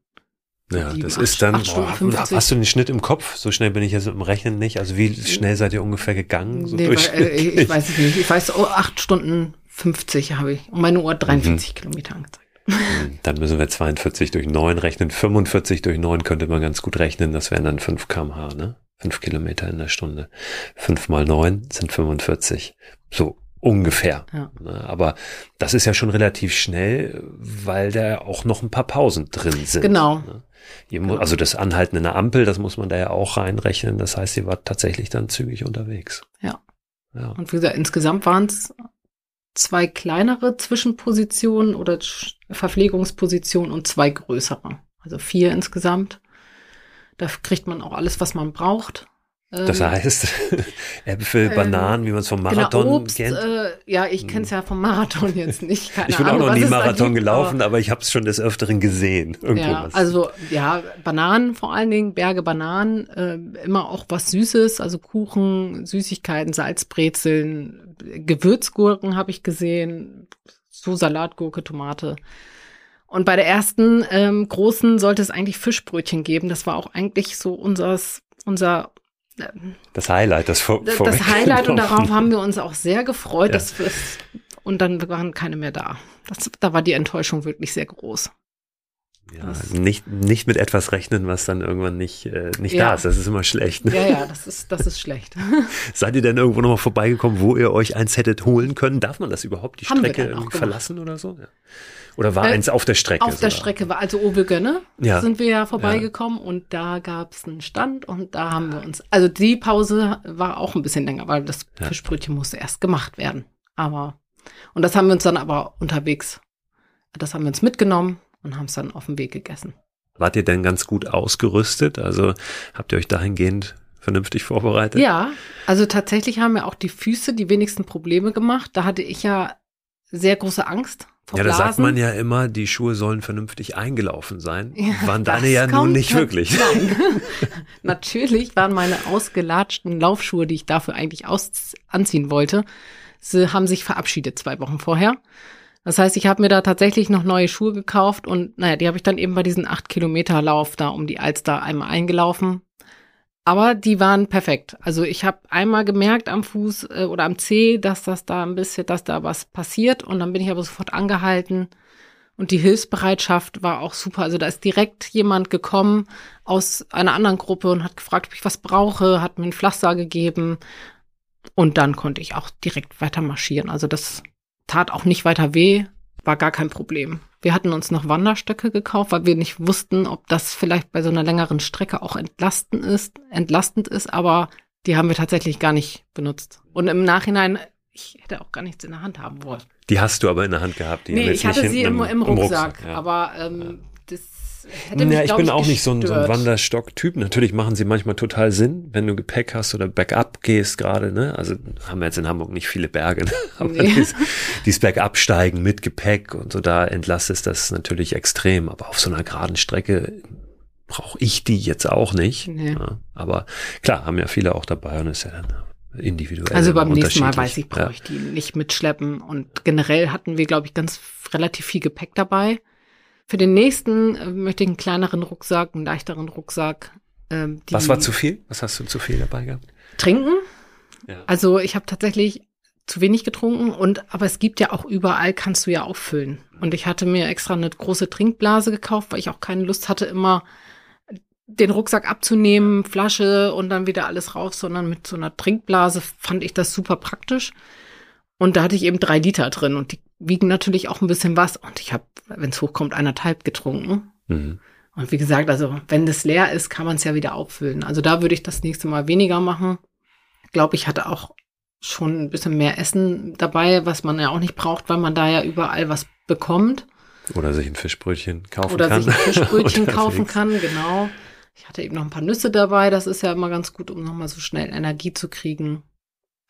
ja, das ist dann, boah, hast du den Schnitt im Kopf? So schnell bin ich jetzt im Rechnen nicht. Also wie schnell seid ihr ungefähr gegangen? So nee, weil, äh, ich weiß es nicht. Ich weiß, oh, acht Stunden 50 habe ich. Und meine Uhr 43 mhm. Kilometer angezeigt. Hm, dann müssen wir 42 durch 9 rechnen. 45 durch 9 könnte man ganz gut rechnen. Das wären dann 5 kmh, ne? 5 Kilometer in der Stunde. 5 mal 9 sind 45. So ungefähr. Ja. Ne, aber das ist ja schon relativ schnell, weil da auch noch ein paar Pausen drin sind. Genau. Ne? Also das Anhalten in der Ampel, das muss man da ja auch reinrechnen. Das heißt, ihr wart tatsächlich dann zügig unterwegs. Ja. ja. Und wie gesagt, insgesamt waren es zwei kleinere Zwischenpositionen oder Verpflegungspositionen und zwei größere. Also vier insgesamt. Da kriegt man auch alles, was man braucht. Das ähm, heißt, Äpfel, äh, Bananen, wie man es vom genau, Marathon genau, Obst, kennt. Äh, ja, ich kenne es ja vom Marathon jetzt nicht. Keine ich bin Ahnung, auch noch nie Marathon gelaufen, aber, aber ich habe es schon des Öfteren gesehen. ja, also ja, Bananen vor allen Dingen, Berge Bananen, äh, immer auch was Süßes, also Kuchen, Süßigkeiten, Salzbrezeln, Gewürzgurken habe ich gesehen, so Salatgurke, Tomate. Und bei der ersten ähm, großen sollte es eigentlich Fischbrötchen geben. Das war auch eigentlich so unseres, unser das Highlight, das vor, Das, das Highlight und darauf haben wir uns auch sehr gefreut. Ja. Dass und dann waren keine mehr da. Das, da war die Enttäuschung wirklich sehr groß. Ja, nicht, nicht mit etwas rechnen, was dann irgendwann nicht, äh, nicht ja. da ist. Das ist immer schlecht. Ne? Ja, ja, das ist, das ist schlecht. Seid ihr denn irgendwo nochmal vorbeigekommen, wo ihr euch eins hättet holen können? Darf man das überhaupt, die Haben Strecke verlassen oder so? Ja. Oder war äh, eins auf der Strecke? Auf sogar? der Strecke war, also Obe-Gönne ja. sind wir ja vorbeigekommen ja. und da gab es einen Stand und da haben wir uns, also die Pause war auch ein bisschen länger, weil das ja. Fischbrötchen musste erst gemacht werden. Aber, und das haben wir uns dann aber unterwegs, das haben wir uns mitgenommen und haben es dann auf dem Weg gegessen. Wart ihr denn ganz gut ausgerüstet? Also habt ihr euch dahingehend vernünftig vorbereitet? Ja, also tatsächlich haben mir auch die Füße die wenigsten Probleme gemacht. Da hatte ich ja sehr große Angst vor Ja, da sagt man ja immer, die Schuhe sollen vernünftig eingelaufen sein. Ja, waren deine ja nun nicht wirklich. Nein. Natürlich waren meine ausgelatschten Laufschuhe, die ich dafür eigentlich aus anziehen wollte, sie haben sich verabschiedet zwei Wochen vorher. Das heißt, ich habe mir da tatsächlich noch neue Schuhe gekauft und naja, die habe ich dann eben bei diesem 8 Kilometer Lauf da um die Alster einmal eingelaufen. Aber die waren perfekt. Also ich habe einmal gemerkt am Fuß äh, oder am Zeh, dass das da ein bisschen, dass da was passiert und dann bin ich aber sofort angehalten und die Hilfsbereitschaft war auch super. Also da ist direkt jemand gekommen aus einer anderen Gruppe und hat gefragt, ob ich was brauche, hat mir ein Pflaster gegeben und dann konnte ich auch direkt weiter marschieren. Also das tat auch nicht weiter weh, war gar kein Problem. Wir hatten uns noch Wanderstöcke gekauft, weil wir nicht wussten, ob das vielleicht bei so einer längeren Strecke auch entlastend ist, entlastend ist, aber die haben wir tatsächlich gar nicht benutzt. Und im Nachhinein, ich hätte auch gar nichts in der Hand haben wollen. Die hast du aber in der Hand gehabt. Die nee, ich hatte sie im, im, Rucksack, Rucksack ja. aber ähm, das hätte mich, ich bin ich, auch nicht so ein, so ein. Wanderstock-Typ. Natürlich machen sie manchmal total Sinn, wenn du Gepäck hast oder Backup gehst gerade. Ne? Also haben wir jetzt in Hamburg nicht viele Berge, ne? aber Nee. dies, dies Bergab steigen mit Gepäck und so, da entlastest das natürlich extrem. Aber auf so einer geraden Strecke brauche ich die jetzt auch nicht. Nee. Ja, aber klar, haben ja viele auch dabei und ist ja dann individuell. Also beim nächsten Mal weiß ich, brauche ich die nicht mitschleppen. Und generell hatten wir, glaube ich, ganz relativ viel Gepäck dabei. Für den nächsten äh, möchte ich einen kleineren Rucksack, einen leichteren Rucksack. Ähm, die Was war zu viel? Was hast du zu viel dabei gehabt? Trinken. Ja. Also ich habe tatsächlich zu wenig getrunken und aber es gibt ja auch überall kannst du ja auffüllen. Und ich hatte mir extra eine große Trinkblase gekauft, weil ich auch keine Lust hatte, immer den Rucksack abzunehmen, Flasche und dann wieder alles raus, sondern mit so einer Trinkblase fand ich das super praktisch. Und da hatte ich eben drei Liter drin und die wiegen natürlich auch ein bisschen was. Und ich habe, wenn es hochkommt, eineinhalb getrunken. Mhm. Und wie gesagt, also wenn das leer ist, kann man es ja wieder auffüllen. Also da würde ich das nächste Mal weniger machen. Ich glaube, ich hatte auch schon ein bisschen mehr Essen dabei, was man ja auch nicht braucht, weil man da ja überall was bekommt. Oder sich ein Fischbrötchen kaufen Oder kann. sich ein Fischbrötchen kaufen kann, genau. Ich hatte eben noch ein paar Nüsse dabei. Das ist ja immer ganz gut, um nochmal so schnell Energie zu kriegen.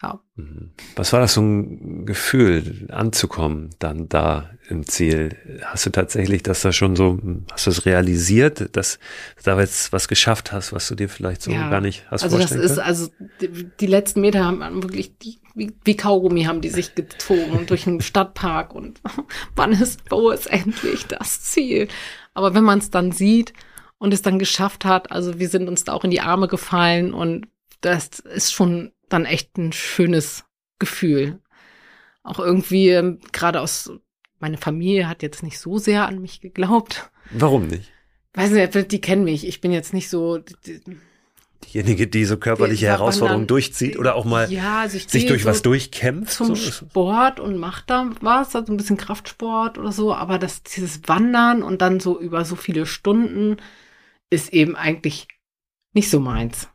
Ja. Mhm. Was war das so ein Gefühl, anzukommen, dann da im Ziel? Hast du tatsächlich das da schon so, hast du es realisiert, dass du da jetzt was geschafft hast, was du dir vielleicht so Ja. gar nicht hast Also das vorstellen ist, können? also die, die letzten Meter haben wirklich, die, wie, wie Kaugummi haben die sich gezogen durch den Stadtpark und wann ist, wo ist endlich das Ziel? Aber wenn man es dann sieht und es dann geschafft hat, also wir sind uns da auch in die Arme gefallen und das ist schon dann echt ein schönes Gefühl. Auch irgendwie, ähm, gerade aus, meine Familie hat jetzt nicht so sehr an mich geglaubt. Warum nicht? Weiß nicht, die kennen mich. Ich bin jetzt nicht so, die- Diejenige, die so körperliche Wir Herausforderungen durchzieht oder auch mal ja, also ich sich durch so was durchkämpft. zum so Sport und macht da was, also ein bisschen Kraftsport oder so, aber das, dieses Wandern und dann so über so viele Stunden ist eben eigentlich nicht so meins.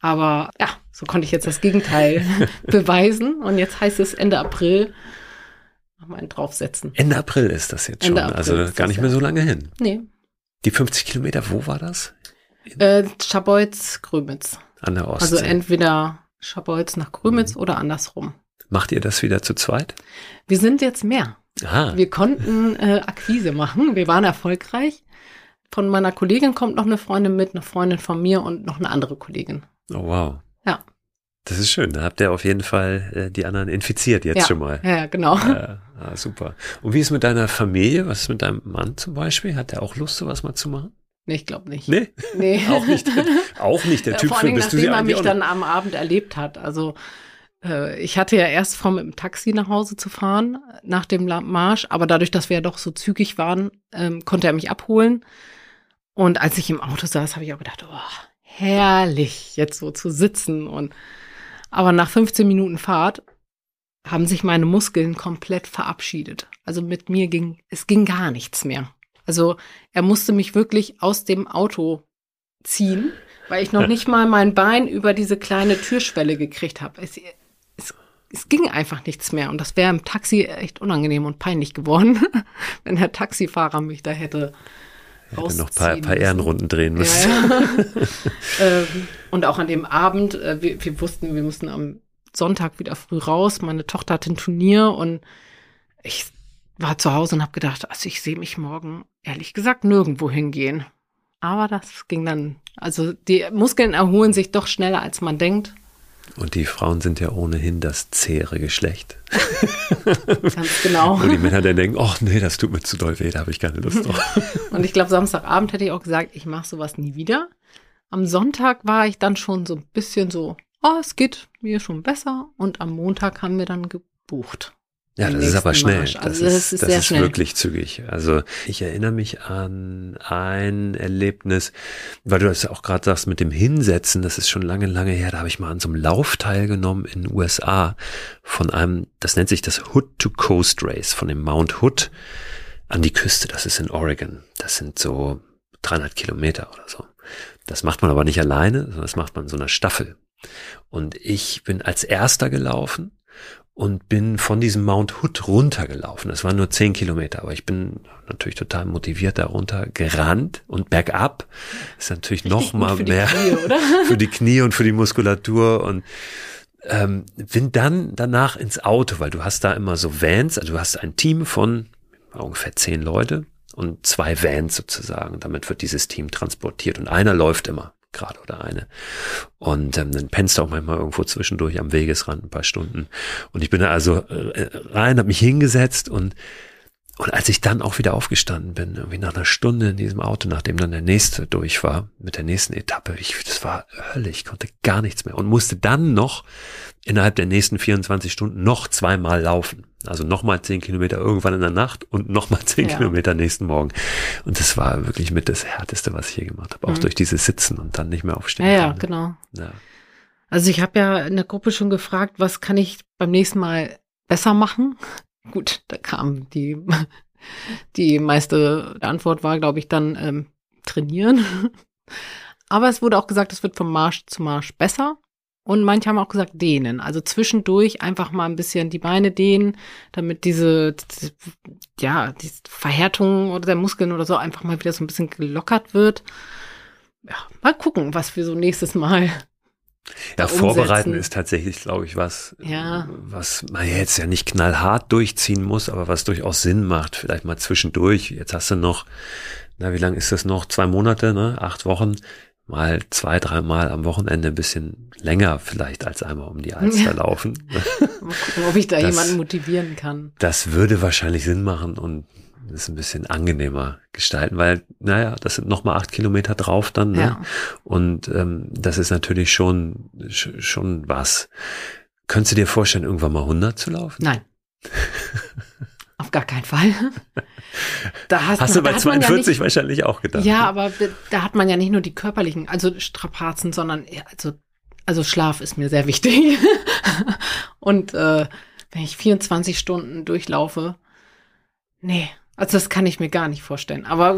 Aber ja, so konnte ich jetzt das Gegenteil beweisen und jetzt heißt es Ende April noch mal einen draufsetzen. Ende April ist das jetzt schon, also gar nicht mehr so lange hin. Nee, Die 50 Kilometer, wo war das? äh, Schabolz, Grömitz. An der Ostsee. Also entweder Schabolz nach Grömitz Mhm. oder andersrum. Macht ihr das wieder zu zweit? Wir sind jetzt mehr. Ah, Wir konnten äh, Akquise machen. Wir waren erfolgreich. Von meiner Kollegin kommt noch eine Freundin mit, eine Freundin von mir und noch eine andere Kollegin. Oh wow. Ja. Das ist schön. Da habt ihr auf jeden Fall äh, die anderen infiziert jetzt ja. schon mal. Ja, genau. Ja, ah, super. Und wie ist mit deiner Familie? Was ist mit deinem Mann zum Beispiel? Hat der auch Lust, sowas mal zu machen? Nee, ich glaube nicht. Nee, Nee. auch nicht. Auch nicht der Ja, Typ Vor für. allem, Bist du nachdem sie er mich dann am Abend erlebt hat. Also äh, ich hatte ja erst vor, mit dem Taxi nach Hause zu fahren, nach dem Marsch, aber dadurch, dass wir ja doch so zügig waren, ähm, konnte er mich abholen. Und als ich im Auto saß, habe ich auch gedacht, oh, herrlich, jetzt so zu sitzen. Und aber nach 15 Minuten Fahrt haben sich meine Muskeln komplett verabschiedet. Also mit mir ging, es ging gar nichts mehr. Also er musste mich wirklich aus dem Auto ziehen, weil ich noch nicht mal mein Bein über diese kleine Türschwelle gekriegt habe. Es, es, es ging einfach nichts mehr. Und das wäre im Taxi echt unangenehm und peinlich geworden, wenn der Taxifahrer mich da hätte Hätte noch ein paar, rausziehen paar. Ehrenrunden drehen müssen. Ja, ja. ähm, und auch an dem Abend, äh, wir, wir wussten, wir mussten am Sonntag wieder früh raus. Meine Tochter hatte ein Turnier und ich war zu Hause und habe gedacht, also ich sehe mich morgen ehrlich gesagt nirgendwo hingehen. Aber das ging dann, also die Muskeln erholen sich doch schneller, als man denkt. Und die Frauen sind ja ohnehin das zähere Geschlecht. Ganz genau. Und die Männer dann denken, ach nee, das tut mir zu doll weh, da habe ich keine Lust drauf. Und ich glaube, Samstagabend hätte ich auch gesagt, ich mache sowas nie wieder. Am Sonntag war ich dann schon so ein bisschen so, oh, es geht mir schon besser. Und am Montag haben wir dann gebucht. Ja, das ist aber schnell. Marsch. Das Also ist, das ist das ist wirklich zügig. Also ich erinnere mich an ein Erlebnis, weil du das ja auch gerade sagst mit dem Hinsetzen, das ist schon lange, lange her, da habe ich mal an so einem Lauf teilgenommen in den USA von einem, das nennt sich das Hood to Coast Race, von dem Mount Hood an die Küste, das ist in Oregon. Das sind so 300 Kilometer oder so. Das macht man aber nicht alleine, sondern das macht man in so einer Staffel. Und ich bin als erster gelaufen und bin von diesem Mount Hood runtergelaufen. Das waren nur zehn Kilometer, aber ich bin natürlich total motiviert darunter gerannt und bergab ist natürlich noch Richtig mal für die mehr Knie, für die Knie und für die Muskulatur und ähm, bin dann danach ins Auto, weil du hast da immer so Vans, also du hast ein Team von ungefähr zehn Leute und zwei Vans sozusagen. Damit wird dieses Team transportiert und einer läuft immer gerade oder eine. Und ähm, dann pennst du auch manchmal irgendwo zwischendurch am Wegesrand ein paar Stunden. Und ich bin da also äh, rein, habe mich hingesetzt und und als ich dann auch wieder aufgestanden bin, irgendwie nach einer Stunde in diesem Auto, nachdem dann der nächste durch war, mit der nächsten Etappe, ich, das war Hölle, ich konnte gar nichts mehr und musste dann noch innerhalb der nächsten 24 Stunden noch zweimal laufen. Also nochmal zehn Kilometer irgendwann in der Nacht und nochmal zehn Ja. Kilometer nächsten Morgen. Und das war wirklich mit das Härteste, was ich je gemacht habe. Auch Mhm. durch dieses Sitzen und dann nicht mehr aufstehen. Ja, ja, können. genau. Ja. Also ich habe ja in der Gruppe schon gefragt, was kann ich beim nächsten Mal besser machen? Gut, da kam die, die meiste Antwort war, glaube ich, dann ähm, trainieren. Aber es wurde auch gesagt, es wird vom Marsch zu Marsch besser. Und manche haben auch gesagt, dehnen. Also zwischendurch einfach mal ein bisschen die Beine dehnen, damit diese, diese ja, die Verhärtung oder der Muskeln oder so einfach mal wieder so ein bisschen gelockert wird. Ja, mal gucken, was wir so nächstes Mal Ja, vorbereiten ist tatsächlich, glaube ich, was, Ja. was man jetzt ja nicht knallhart durchziehen muss, aber was durchaus Sinn macht. Vielleicht mal zwischendurch. Jetzt hast du noch, na, wie lang ist das noch? Zwei Monate, ne? Acht Wochen. Mal zwei, dreimal am Wochenende ein bisschen länger vielleicht als einmal um die Alster laufen. Mal gucken, ob ich da Das- jemanden motivieren kann. Das würde wahrscheinlich Sinn machen und es ein bisschen angenehmer gestalten, weil, naja, das sind nochmal acht Kilometer drauf dann, ne? Ja. Und ähm, das ist natürlich schon, sch- schon was. Könntest du dir vorstellen, irgendwann mal 100 zu laufen? Nein. Auf gar keinen Fall. Da hast, Hast du da bei hat man 42 ja, wahrscheinlich auch nicht, gedacht. ja, ne? aber da- hat man ja nicht nur die körperlichen, also Strapazen, sondern also, also Schlaf ist mir sehr wichtig. Und äh, wenn ich 24 Stunden durchlaufe, nee, also das kann ich mir gar nicht vorstellen. Aber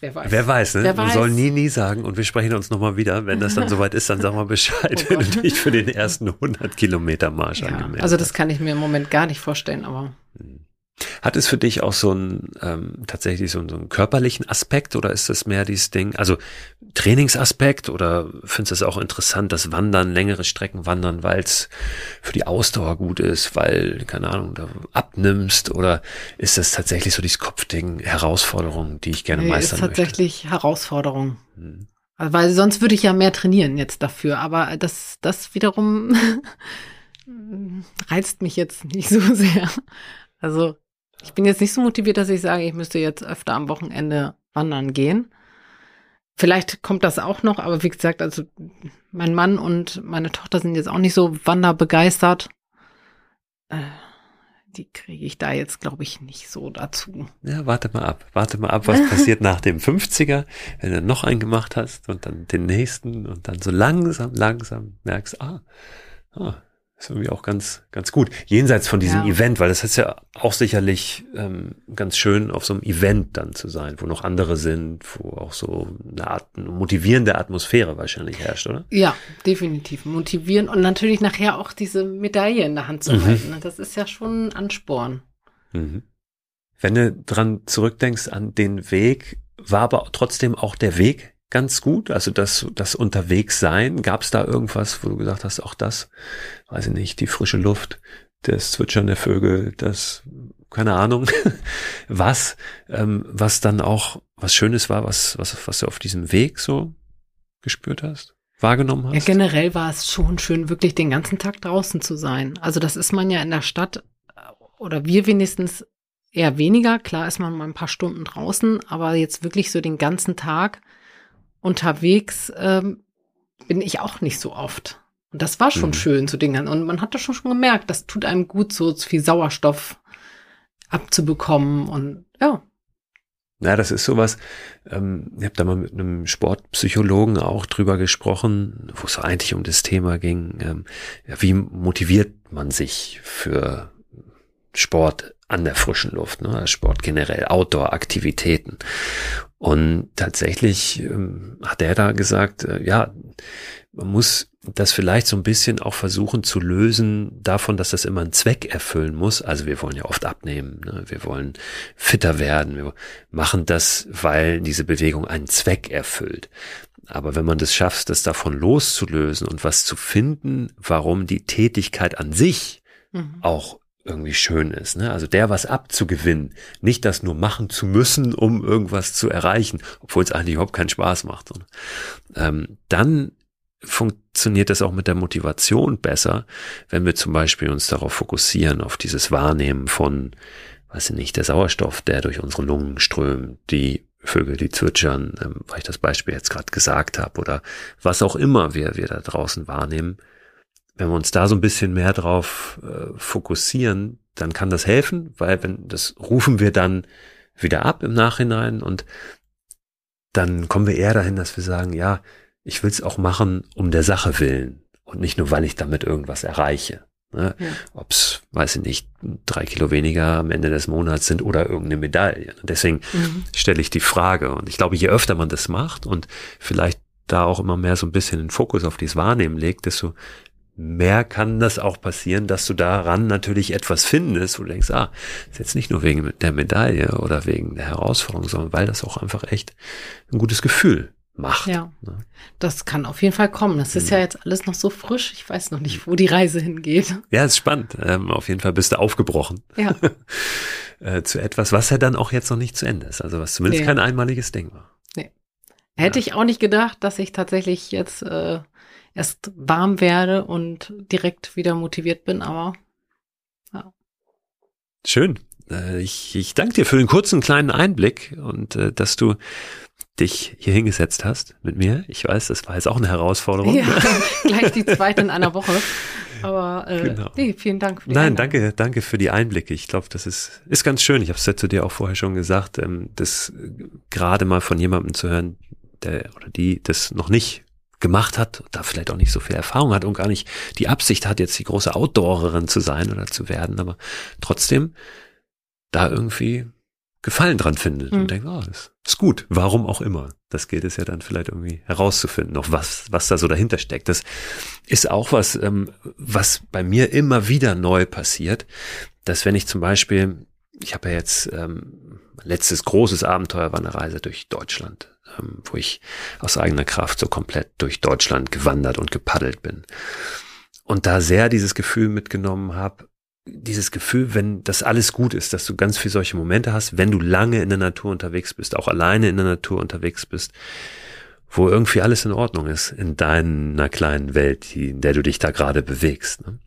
wer weiß. Wer weiß, ne? Wer Man weiß. soll nie, nie sagen und wir sprechen uns nochmal wieder. Wenn das dann soweit ist, dann sag mal Bescheid, Oh wenn du dich für den ersten 100 Kilometer Marsch ja, angemeldet also das kann ich mir im Moment gar nicht vorstellen, aber Hat es für dich auch so einen ähm, tatsächlich so, einen- so einen körperlichen Aspekt oder ist das mehr dieses Ding, also Trainingsaspekt oder findest du es auch interessant, das Wandern, längere Strecken wandern, weil es für die Ausdauer gut ist, weil, keine Ahnung, da abnimmst oder ist das tatsächlich so dieses Kopfding, Herausforderung, die ich gerne nee, ist meistern möchte? tatsächlich Herausforderung. Hm. Also, Weil sonst würde ich ja mehr trainieren jetzt dafür, aber das, das wiederum reizt mich jetzt nicht so sehr. Also ich bin jetzt nicht so motiviert, dass ich sage, ich müsste jetzt öfter am Wochenende wandern gehen. Vielleicht kommt das auch noch, aber wie gesagt, also mein Mann und meine Tochter sind jetzt auch nicht so wanderbegeistert. Äh, die kriege ich da jetzt, glaube ich, nicht so dazu. Ja, warte mal ab. Warte mal ab, was passiert nach dem 50er, wenn du noch einen gemacht hast und dann den nächsten und dann so langsam, langsam merkst, ah, ah ist irgendwie auch ganz, ganz gut. Jenseits von diesem Ja. Event, weil das ist ja auch sicherlich ähm, ganz schön, auf so einem Event dann zu sein, wo noch andere sind, wo auch so eine Art eine motivierende Atmosphäre wahrscheinlich herrscht, oder? Ja, definitiv motivieren und natürlich nachher auch diese Medaille in der Hand zu Mhm. halten. ne? Das ist ja schon ein Ansporn. Mhm. Wenn du dran zurückdenkst an den Weg, war aber trotzdem auch der Weg ganz gut? Also das, das Unterwegssein, gab es da irgendwas, wo du gesagt hast, auch das, weiß ich nicht, die frische Luft, das Zwitschern der Vögel, das, keine Ahnung, was, ähm, was dann auch was Schönes war, was, was, was du auf diesem Weg so gespürt hast? wahrgenommen hast? Ja, generell war es schon schön, wirklich den ganzen Tag draußen zu sein. Also das ist man ja in der Stadt äh, oder wir wenigstens eher weniger. Klar ist man mal ein paar Stunden draußen, aber jetzt wirklich so den ganzen Tag unterwegs ähm, bin ich auch nicht so oft. Und das war schon mhm. schön zu Dingen. Und man hat das schon, schon gemerkt, das tut einem gut, so viel Sauerstoff abzubekommen. Und ja, ja, das ist sowas, ähm, ich habe da mal mit einem Sportpsychologen auch drüber gesprochen, wo es eigentlich um das Thema ging, ähm, ja, wie motiviert man sich für Sport an der frischen Luft, ne? Sport generell, Outdoor-Aktivitäten. Und tatsächlich ähm, hat er da gesagt, äh, ja, man muss das vielleicht so ein bisschen auch versuchen zu lösen davon, dass das immer einen Zweck erfüllen muss. Also wir wollen ja oft abnehmen, ne? wir wollen fitter werden, wir machen das, weil diese Bewegung einen Zweck erfüllt. Aber wenn man das schafft, das davon loszulösen und was zu finden, warum die Tätigkeit an sich mhm. auch irgendwie schön ist. Ne? Also der was abzugewinnen, nicht das nur machen zu müssen, um irgendwas zu erreichen, obwohl es eigentlich überhaupt keinen Spaß macht. Ähm, dann funktioniert das auch mit der Motivation besser, wenn wir zum Beispiel uns darauf fokussieren, auf dieses Wahrnehmen von, weiß ich nicht, der Sauerstoff, der durch unsere Lungen strömt, die Vögel, die zwitschern, ähm, weil ich das Beispiel jetzt gerade gesagt habe, oder was auch immer wir, wir da draußen wahrnehmen, wenn wir uns da so ein bisschen mehr drauf äh, fokussieren, dann kann das helfen, weil wenn das rufen wir dann wieder ab im Nachhinein und dann kommen wir eher dahin, dass wir sagen, ja, ich will es auch machen um der Sache willen und nicht nur, weil ich damit irgendwas erreiche. Ne? Ja. Ob es, weiß ich nicht, drei Kilo weniger am Ende des Monats sind oder irgendeine Medaille. Deswegen mhm. stelle ich die Frage. Und ich glaube, je öfter man das macht und vielleicht da auch immer mehr so ein bisschen den Fokus auf dieses Wahrnehmen legt, desto mehr kann das auch passieren, dass du daran natürlich etwas findest, wo du denkst, ah, ist jetzt nicht nur wegen der Medaille oder wegen der Herausforderung, sondern weil das auch einfach echt ein gutes Gefühl macht. Ja, ne? das kann auf jeden Fall kommen. Das ist mhm. ja jetzt alles noch so frisch. Ich weiß noch nicht, wo die Reise hingeht. Ja, ist spannend. Ähm, auf jeden Fall bist du aufgebrochen. Ja. äh, zu etwas, was ja dann auch jetzt noch nicht zu Ende ist. Also was zumindest nee. kein einmaliges Ding war. Nee. Hätte ja. ich auch nicht gedacht, dass ich tatsächlich jetzt äh, erst warm werde und direkt wieder motiviert bin, aber ja. Schön. Äh, ich, ich danke dir für den kurzen kleinen Einblick und äh, dass du dich hier hingesetzt hast mit mir. Ich weiß, das war jetzt auch eine Herausforderung. Ja, gleich die zweite in einer Woche. Aber äh, genau. nee, vielen Dank für die Nein, Einladung. danke, danke für die Einblicke. Ich glaube, das ist, ist ganz schön. Ich habe es ja zu dir auch vorher schon gesagt, ähm, das gerade mal von jemandem zu hören, der oder die das noch nicht gemacht hat, da vielleicht auch nicht so viel Erfahrung hat und gar nicht die Absicht hat, jetzt die große Outdoorerin zu sein oder zu werden, aber trotzdem da irgendwie Gefallen dran findet mhm. und denkt, oh, das ist gut, warum auch immer. Das gilt es ja dann vielleicht irgendwie herauszufinden, noch was, was da so dahinter steckt. Das ist auch was, ähm, was bei mir immer wieder neu passiert, dass wenn ich zum Beispiel, ich habe ja jetzt ähm, letztes großes Abenteuer war eine Reise durch Deutschland ähm, wo ich aus eigener Kraft so komplett durch Deutschland gewandert und gepaddelt bin. Und da sehr dieses Gefühl mitgenommen habe, dieses Gefühl, wenn das alles gut ist, dass du ganz viel solche Momente hast, wenn du lange in der Natur unterwegs bist, auch alleine in der Natur unterwegs bist, wo irgendwie alles in Ordnung ist in deiner kleinen Welt, in der du dich da gerade bewegst. Ne?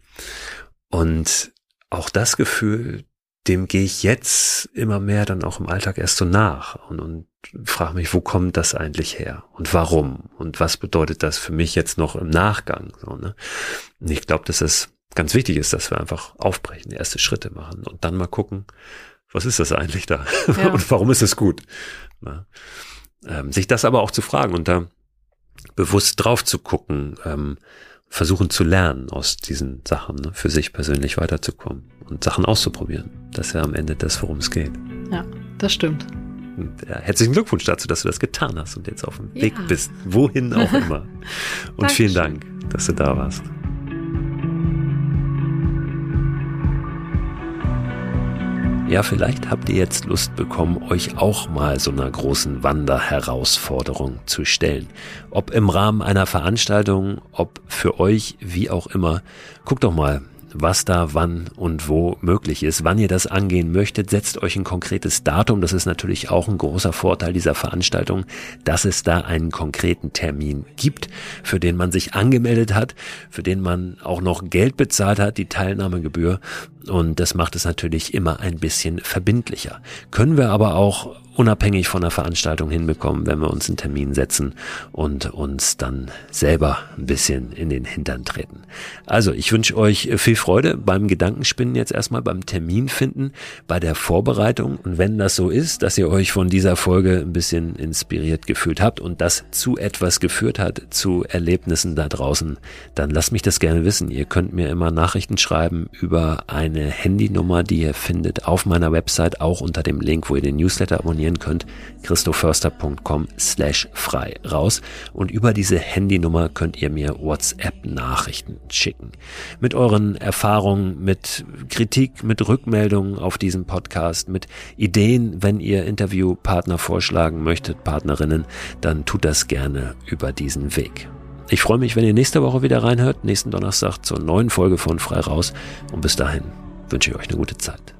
Und auch das Gefühl, dem gehe ich jetzt immer mehr dann auch im Alltag erst so nach und, und frage mich, wo kommt das eigentlich her und warum und was bedeutet das für mich jetzt noch im Nachgang? So, ne? Und ich glaube, dass es ganz wichtig ist, dass wir einfach aufbrechen, erste Schritte machen und dann mal gucken, was ist das eigentlich da ja. und warum ist es gut? Ne? Ähm, sich das aber auch zu fragen und da bewusst drauf zu gucken, ähm, versuchen zu lernen aus diesen Sachen, ne, für sich persönlich weiterzukommen und Sachen auszuprobieren. Das ist ja am Ende das, worum es geht. Ja, das stimmt. Und, ja, herzlichen Glückwunsch dazu, dass du das getan hast und jetzt auf dem ja. Weg bist, wohin auch immer. Und vielen Dank, dass du da warst. Ja, vielleicht habt ihr jetzt Lust bekommen, euch auch mal so einer großen Wanderherausforderung zu stellen. Ob im Rahmen einer Veranstaltung, ob für euch, wie auch immer. Guckt doch mal was da wann und wo möglich ist. Wann ihr das angehen möchtet, setzt euch ein konkretes Datum. Das ist natürlich auch ein großer Vorteil dieser Veranstaltung, dass es da einen konkreten Termin gibt, für den man sich angemeldet hat, für den man auch noch Geld bezahlt hat, die Teilnahmegebühr. Und das macht es natürlich immer ein bisschen verbindlicher. Können wir aber auch unabhängig von der Veranstaltung hinbekommen, wenn wir uns einen Termin setzen und uns dann selber ein bisschen in den Hintern treten. Also ich wünsche euch viel Freude beim Gedankenspinnen jetzt erstmal, beim Termin finden, bei der Vorbereitung. Und wenn das so ist, dass ihr euch von dieser Folge ein bisschen inspiriert gefühlt habt und das zu etwas geführt hat, zu Erlebnissen da draußen, dann lasst mich das gerne wissen. Ihr könnt mir immer Nachrichten schreiben über eine Handynummer, die ihr findet auf meiner Website, auch unter dem Link, wo ihr den Newsletter abonnieren könnt, christoförster.com slash frei raus. Und über diese Handynummer könnt ihr mir WhatsApp-Nachrichten schicken. Mit euren Erfahrungen, mit Kritik, mit Rückmeldungen auf diesem Podcast, mit Ideen, wenn ihr Interviewpartner vorschlagen möchtet, Partnerinnen, dann tut das gerne über diesen Weg. Ich freue mich, wenn ihr nächste Woche wieder reinhört, nächsten Donnerstag zur neuen Folge von Frei Raus. Und bis dahin wünsche ich euch eine gute Zeit.